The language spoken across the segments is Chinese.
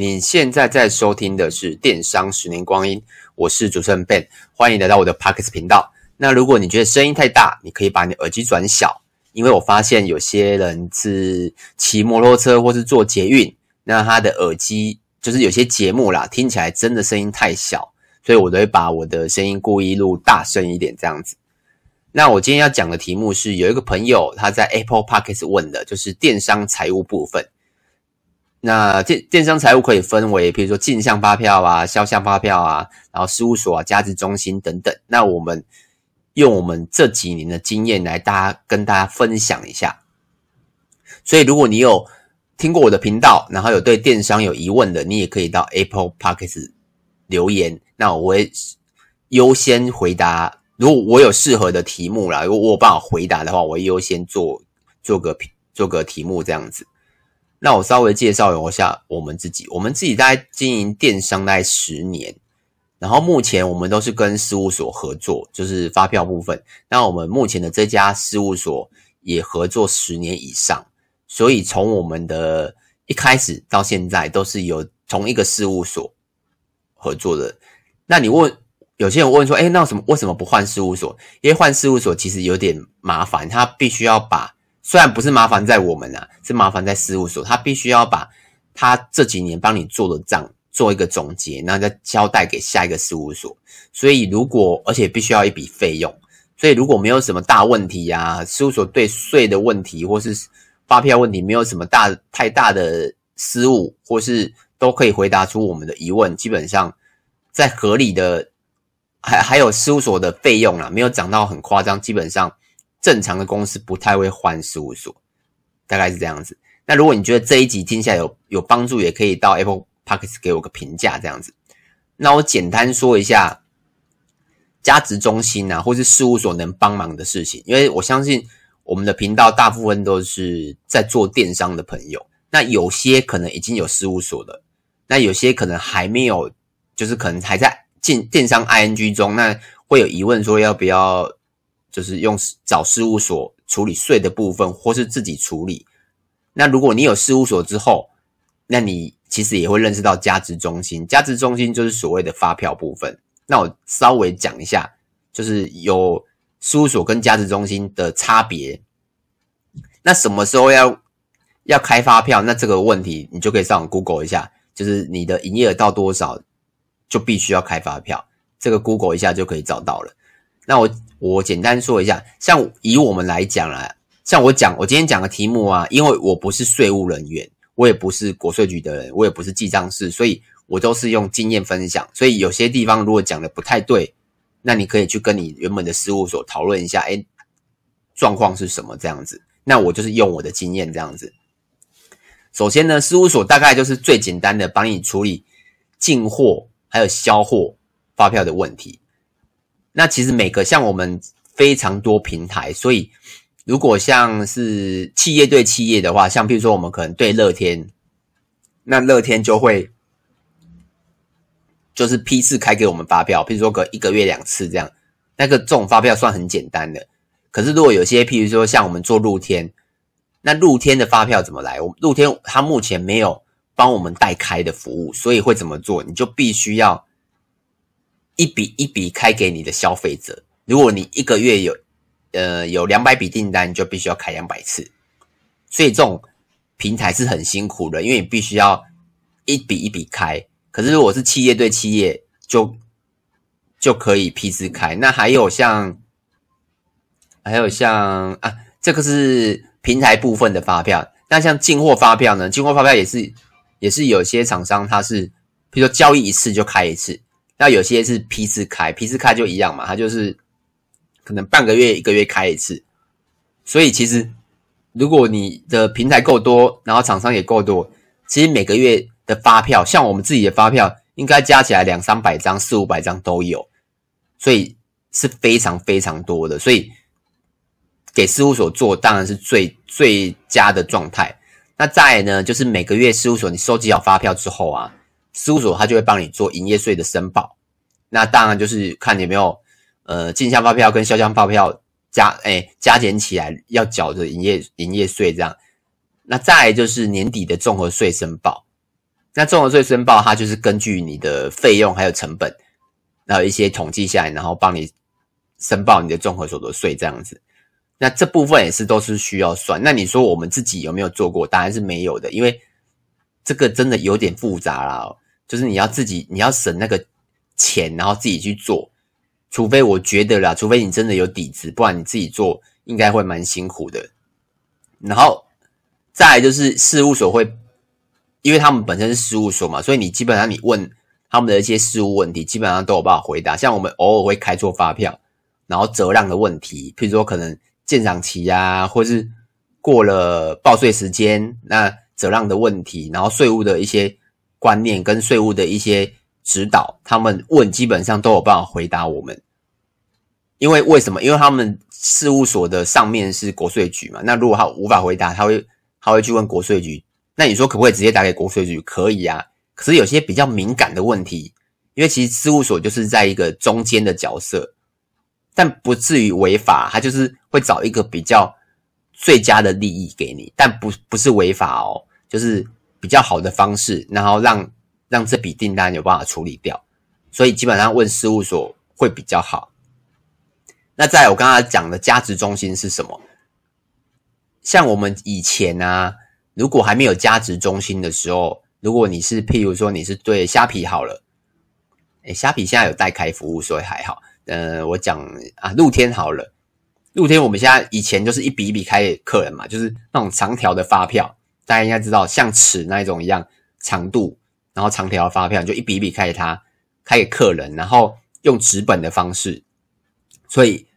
你现在在收听的是《电商十年光阴》，我是主持人 Ben，欢迎来到我的 Podcast 频道。那如果你觉得声音太大，你可以把你耳机转小，因为我发现有些人是骑摩托车或是坐捷运，那他的耳机就是有些节目啦，听起来真的声音太小，所以我都会把我的声音故意录大声一点这样子。那我今天要讲的题目是，有一个朋友他在 Apple Podcast 问的，就是电商财务部分。那电电商财务可以分为，比如说进项发票啊、销项发票啊，然后事务所啊、价值中心等等。那我们用我们这几年的经验来大家跟大家分享一下。所以，如果你有听过我的频道，然后有对电商有疑问的，你也可以到 Apple Podcast 留言，那我会优先回答。如果我有适合的题目啦，如果我有办法回答的话，我会优先做做个做个题目这样子。那我稍微介绍一下我们自己。我们自己在经营电商大概十年，然后目前我们都是跟事务所合作，就是发票部分。那我们目前的这家事务所也合作十年以上，所以从我们的一开始到现在都是有同一个事务所合作的。那你问有些人问说，诶，那什么为什么不换事务所？因为换事务所其实有点麻烦，他必须要把。虽然不是麻烦在我们啊，是麻烦在事务所。他必须要把他这几年帮你做的账做一个总结，然后再交代给下一个事务所。所以如果而且必须要一笔费用，所以如果没有什么大问题呀，事务所对税的问题或是发票问题没有什么大太大的失误，或是都可以回答出我们的疑问。基本上在合理的，还还有事务所的费用啦，没有涨到很夸张，基本上。正常的公司不太会换事务所，大概是这样子。那如果你觉得这一集听起来有有帮助，也可以到 Apple Podcast 给我个评价，这样子。那我简单说一下价值中心啊，或是事务所能帮忙的事情，因为我相信我们的频道大部分都是在做电商的朋友。那有些可能已经有事务所的，那有些可能还没有，就是可能还在进电商 ING 中，那会有疑问说要不要。就是用找事务所处理税的部分，或是自己处理。那如果你有事务所之后，那你其实也会认识到价值中心。价值中心就是所谓的发票部分。那我稍微讲一下，就是有事务所跟价值中心的差别。那什么时候要要开发票？那这个问题你就可以上 Google 一下，就是你的营业额到多少就必须要开发票。这个 Google 一下就可以找到了。那我。我简单说一下，像以我们来讲啦，像我讲，我今天讲的题目啊，因为我不是税务人员，我也不是国税局的人，我也不是记账师，所以我都是用经验分享。所以有些地方如果讲的不太对，那你可以去跟你原本的事务所讨论一下，诶，状况是什么这样子。那我就是用我的经验这样子。首先呢，事务所大概就是最简单的帮你处理进货还有销货发票的问题。那其实每个像我们非常多平台，所以如果像是企业对企业的话，像譬如说我们可能对乐天，那乐天就会就是批次开给我们发票，譬如说隔一个月两次这样，那个这种发票算很简单的。可是如果有些譬如说像我们做露天，那露天的发票怎么来？我露天它目前没有帮我们代开的服务，所以会怎么做？你就必须要。一笔一笔开给你的消费者。如果你一个月有，呃，有两百笔订单，你就必须要开两百次。所以这种平台是很辛苦的，因为你必须要一笔一笔开。可是如果是企业对企业，就就可以批次开。那还有像，还有像啊，这个是平台部分的发票。那像进货发票呢？进货发票也是也是有些厂商它是，比如说交易一次就开一次。那有些是批次开，批次开就一样嘛，它就是可能半个月、一个月开一次。所以其实如果你的平台够多，然后厂商也够多，其实每个月的发票，像我们自己的发票，应该加起来两三百张、四五百张都有，所以是非常非常多的。所以给事务所做当然是最最佳的状态。那再来呢，就是每个月事务所你收集好发票之后啊。事务所他就会帮你做营业税的申报，那当然就是看你有没有呃进项发票跟销项发票加诶加减起来要缴的营业营业税这样。那再来就是年底的综合税申报，那综合税申报它就是根据你的费用还有成本，然后一些统计下来，然后帮你申报你的综合所得税这样子。那这部分也是都是需要算。那你说我们自己有没有做过？当然是没有的，因为这个真的有点复杂啦。就是你要自己你要省那个钱，然后自己去做。除非我觉得啦，除非你真的有底子，不然你自己做应该会蛮辛苦的。然后再来就是事务所会，因为他们本身是事务所嘛，所以你基本上你问他们的一些事务问题，基本上都有办法回答。像我们偶尔会开错发票，然后折让的问题，譬如说可能。鉴赏期啊，或是过了报税时间，那责让的问题，然后税务的一些观念跟税务的一些指导，他们问基本上都有办法回答我们。因为为什么？因为他们事务所的上面是国税局嘛。那如果他无法回答，他会他会去问国税局。那你说可不可以直接打给国税局？可以啊。可是有些比较敏感的问题，因为其实事务所就是在一个中间的角色。但不至于违法，他就是会找一个比较最佳的利益给你，但不不是违法哦，就是比较好的方式，然后让让这笔订单有办法处理掉，所以基本上问事务所会比较好。那在我刚才讲的价值中心是什么？像我们以前啊，如果还没有价值中心的时候，如果你是譬如说你是对虾皮好了，诶，虾皮现在有代开服务，所以还好。呃，我讲啊，露天好了，露天我们现在以前就是一笔一笔开客人嘛，就是那种长条的发票，大家应该知道，像尺那一种一样长度，然后长条发票就一笔一笔开给他，开给客人，然后用纸本的方式，所以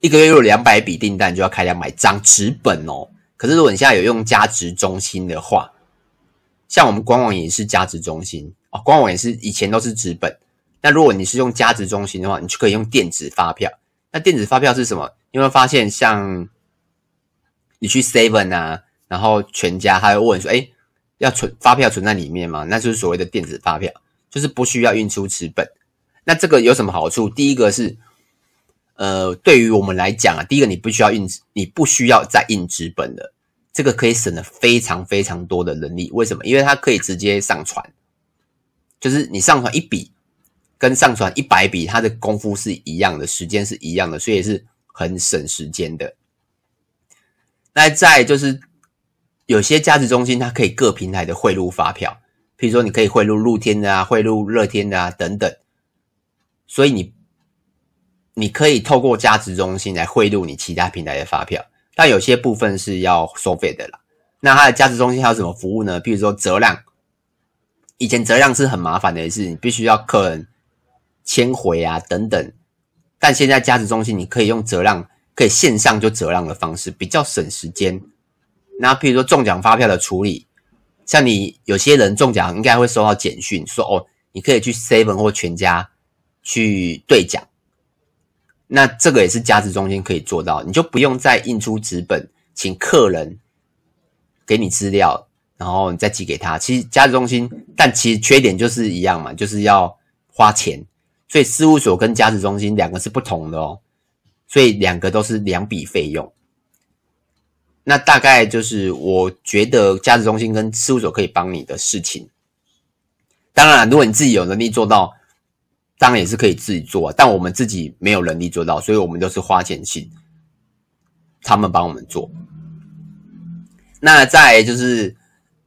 一个月有两百笔订单就要开两百张纸本哦。可是如果你现在有用价值中心的话，像我们官网也是价值中心哦，官网也是以前都是纸本。那如果你是用价值中心的话，你就可以用电子发票。那电子发票是什么？你会发现，像你去 Seven 啊，然后全家，他会问说：“诶，要存发票存在里面吗？”那就是所谓的电子发票，就是不需要印出纸本。那这个有什么好处？第一个是，呃，对于我们来讲啊，第一个你不需要印，你不需要再印纸本的，这个可以省了非常非常多的人力。为什么？因为它可以直接上传，就是你上传一笔。跟上传一百笔，它的功夫是一样的，时间是一样的，所以是很省时间的。那再就是有些价值中心，它可以各平台的汇入发票，譬如说你可以汇入露天的啊，汇入乐天的啊等等。所以你你可以透过价值中心来汇入你其他平台的发票，但有些部分是要收费的啦。那它的价值中心还有什么服务呢？譬如说折让，以前折让是很麻烦的事，你必须要客人。签回啊等等，但现在价值中心你可以用折让，可以线上就折让的方式，比较省时间。那譬如说中奖发票的处理，像你有些人中奖应该会收到简讯说哦，你可以去 Seven 或全家去兑奖。那这个也是价值中心可以做到，你就不用再印出纸本，请客人给你资料，然后你再寄给他。其实价值中心，但其实缺点就是一样嘛，就是要花钱。所以事务所跟价值中心两个是不同的哦，所以两个都是两笔费用。那大概就是我觉得价值中心跟事务所可以帮你的事情。当然，如果你自己有能力做到，当然也是可以自己做。但我们自己没有能力做到，所以我们都是花钱请他们帮我们做。那再就是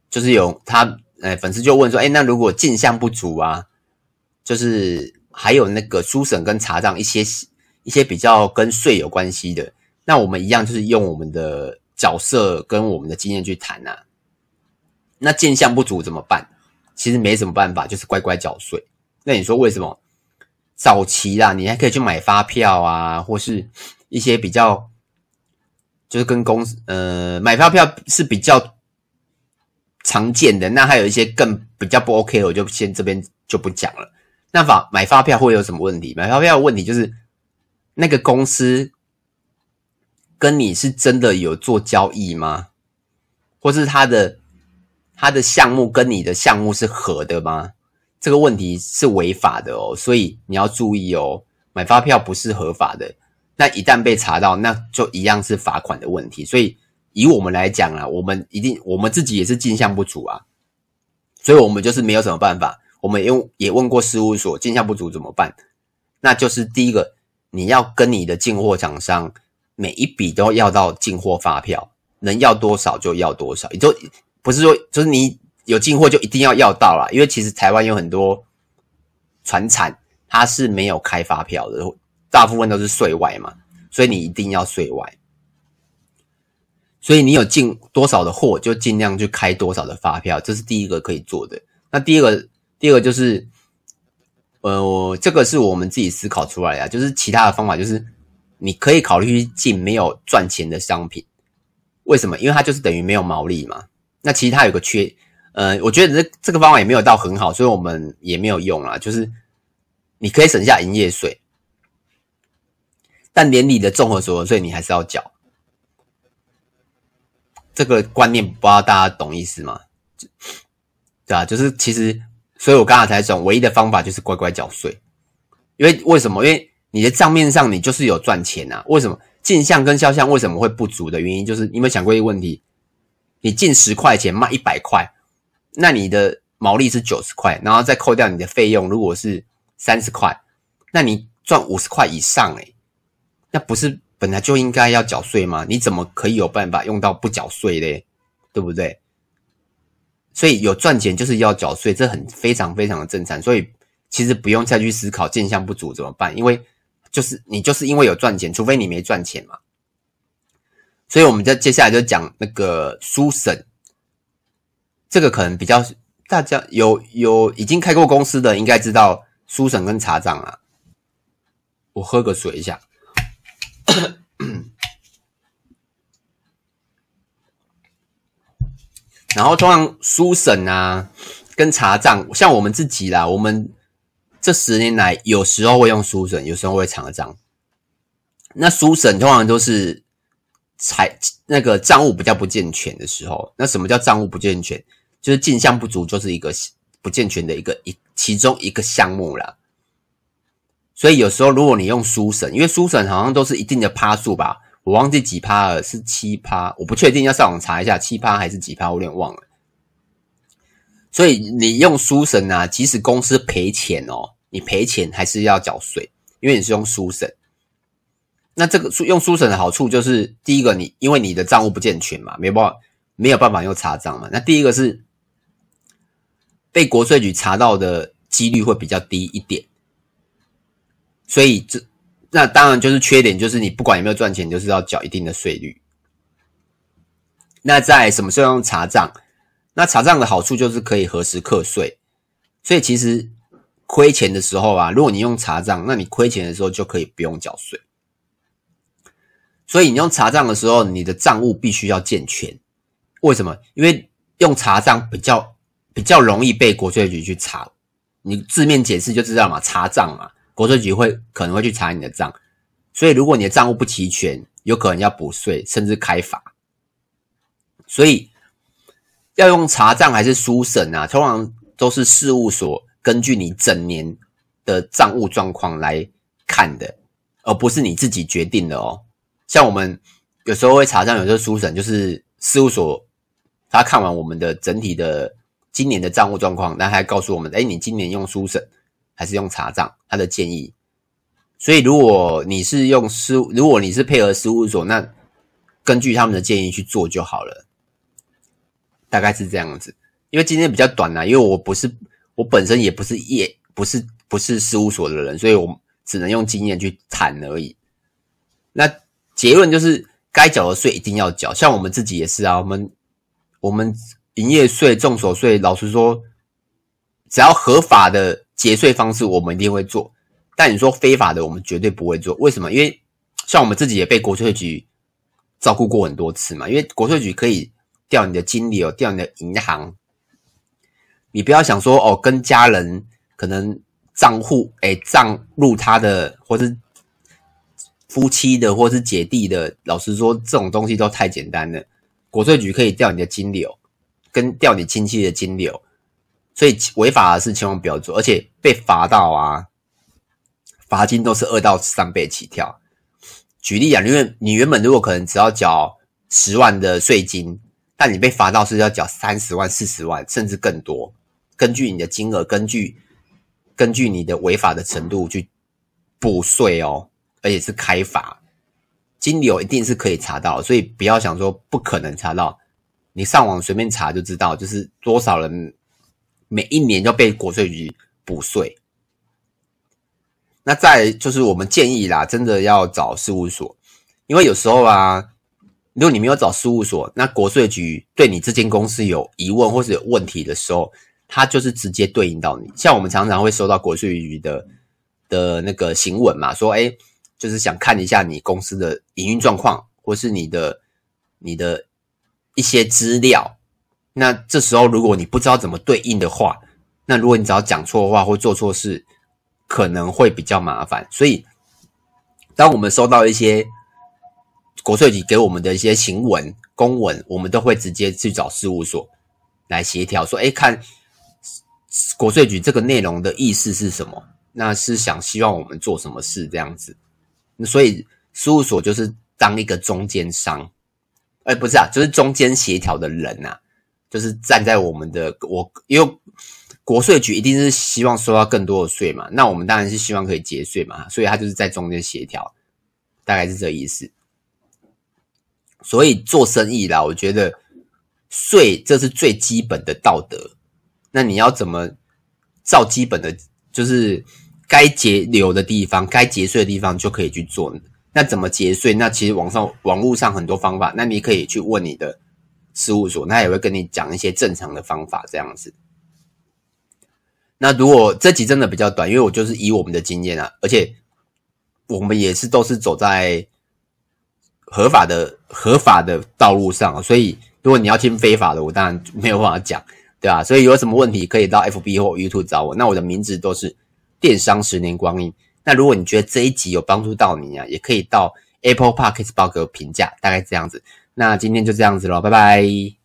就是有他呃粉丝就问说，哎，那如果进项不足啊，就是。还有那个书审跟查账一些一些比较跟税有关系的，那我们一样就是用我们的角色跟我们的经验去谈啊。那进项不足怎么办？其实没什么办法，就是乖乖缴税。那你说为什么？早期啦，你还可以去买发票啊，或是一些比较就是跟公司呃买发票是比较常见的。那还有一些更比较不 OK 的，我就先这边就不讲了。那发买发票会有什么问题？买发票的问题就是那个公司跟你是真的有做交易吗？或是他的他的项目跟你的项目是合的吗？这个问题是违法的哦，所以你要注意哦。买发票不是合法的，那一旦被查到，那就一样是罚款的问题。所以以我们来讲啊，我们一定我们自己也是进项不足啊。所以我们就是没有什么办法。我们用也问过事务所进项不足怎么办？那就是第一个，你要跟你的进货厂商每一笔都要到进货发票，能要多少就要多少，也就不是说就是你有进货就一定要要到啦，因为其实台湾有很多船产它是没有开发票的，大部分都是税外嘛，所以你一定要税外。所以你有进多少的货，就尽量去开多少的发票，这是第一个可以做的。那第二个，第二个就是，呃，这个是我们自己思考出来的，就是其他的方法，就是你可以考虑去进没有赚钱的商品。为什么？因为它就是等于没有毛利嘛。那其实它有个缺，呃，我觉得这这个方法也没有到很好，所以我们也没有用啦。就是你可以省下营业税，但年底的综合所得税你还是要缴。这个观念不知道大家懂意思吗？对啊，就是其实，所以我刚才才讲，唯一的方法就是乖乖缴税。因为为什么？因为你的账面上你就是有赚钱啊。为什么进项跟销项为什么会不足的原因，就是你有没有想过一个问题？你进十块钱卖一百块，那你的毛利是九十块，然后再扣掉你的费用，如果是三十块，那你赚五十块以上诶，那不是？本来就应该要缴税吗？你怎么可以有办法用到不缴税嘞？对不对？所以有赚钱就是要缴税，这很非常非常的正常。所以其实不用再去思考进项不足怎么办，因为就是你就是因为有赚钱，除非你没赚钱嘛。所以我们在接下来就讲那个书审，这个可能比较大家有有已经开过公司的应该知道书审跟查账啊。我喝个水一下。然后通常书审啊，跟查账，像我们自己啦，我们这十年来有时候会用书审，有时候会查账。那书审通常都是财那个账务比较不健全的时候。那什么叫账务不健全？就是进项不足，就是一个不健全的一个一其中一个项目啦。所以有时候如果你用书审，因为书审好像都是一定的趴数吧，我忘记几趴了，是七趴，我不确定，要上网查一下七趴还是几趴，我有点忘了。所以你用书审啊，即使公司赔钱哦，你赔钱还是要缴税，因为你是用书审。那这个用书审的好处就是，第一个你因为你的账务不健全嘛，没办法没有办法用查账嘛。那第一个是被国税局查到的几率会比较低一点。所以这那当然就是缺点，就是你不管有没有赚钱，就是要缴一定的税率。那在什么时候用查账？那查账的好处就是可以核实课税。所以其实亏钱的时候啊，如果你用查账，那你亏钱的时候就可以不用缴税。所以你用查账的时候，你的账务必须要健全。为什么？因为用查账比较比较容易被国税局去查。你字面解释就知道嘛，查账嘛。国税局会可能会去查你的账，所以如果你的账务不齐全，有可能要补税，甚至开罚。所以要用查账还是书审啊？通常都是事务所根据你整年的账务状况来看的，而不是你自己决定的哦。像我们有时候会查账，有时候书审，就是事务所他看完我们的整体的今年的账务状况，然后还告诉我们：诶，你今年用书审。还是用查账，他的建议。所以，如果你是用事，如果你是配合事务所，那根据他们的建议去做就好了。大概是这样子。因为今天比较短啊，因为我不是，我本身也不是业，不是不是事务所的人，所以我只能用经验去谈而已。那结论就是，该缴的税一定要缴。像我们自己也是啊，我们我们营业税、重所税，老实说，只要合法的。节税方式我们一定会做，但你说非法的我们绝对不会做。为什么？因为像我们自己也被国税局照顾过很多次嘛。因为国税局可以调你的金流，调你的银行。你不要想说哦，跟家人可能账户诶账入他的，或是夫妻的，或是姐弟的。老实说，这种东西都太简单了。国税局可以调你的金流，跟调你亲戚的金流。所以违法的事千万不要做，而且被罚到啊，罚金都是二到三倍起跳。举例啊，因为你原本如果可能只要缴十万的税金，但你被罚到是要缴三十万、四十万，甚至更多。根据你的金额，根据根据你的违法的程度去补税哦，而且是开罚，金流一定是可以查到，所以不要想说不可能查到，你上网随便查就知道，就是多少人每一年就被国税局补税。那再就是我们建议啦，真的要找事务所，因为有时候啊，如果你没有找事务所，那国税局对你这间公司有疑问或是有问题的时候，他就是直接对应到你。像我们常常会收到国税局的的那个行文嘛，说诶，就是想看一下你公司的营运状况，或是你的你的一些资料。那这时候如果你不知道怎么对应的话，那如果你只要讲错话或做错事，可能会比较麻烦，所以当我们收到一些国税局给我们的一些行文、公文，我们都会直接去找事务所来协调，说：“哎，看国税局这个内容的意思是什么？那是想希望我们做什么事这样子。那所以事务所就是当一个中间商，哎，不是啊，就是中间协调的人呐、啊，就是站在我们的我因为。国税局一定是希望收到更多的税嘛，那我们当然是希望可以节税嘛，所以他就是在中间协调，大概是这意思。所以做生意啦，我觉得税这是最基本的道德，那你要怎么照基本的，就是该节流的地方、该节税的地方就可以去做。那怎么节税？那其实网上网络上很多方法，那你可以去问你的事务所，那也会跟你讲一些正常的方法，这样子。那如果这集真的比较短，因为我就是以我们的经验啊，而且我们也是都是走在合法的合法的道路上，所以如果你要听非法的，我当然没有办法讲，对吧？所以有什么问题可以到 FB 或 YouTube 找我。那我的名字都是电商十年光阴。那如果你觉得这一集有帮助到你啊，也可以到 Apple Podcast 报个评价，大概这样子。那今天就这样子喽，拜拜。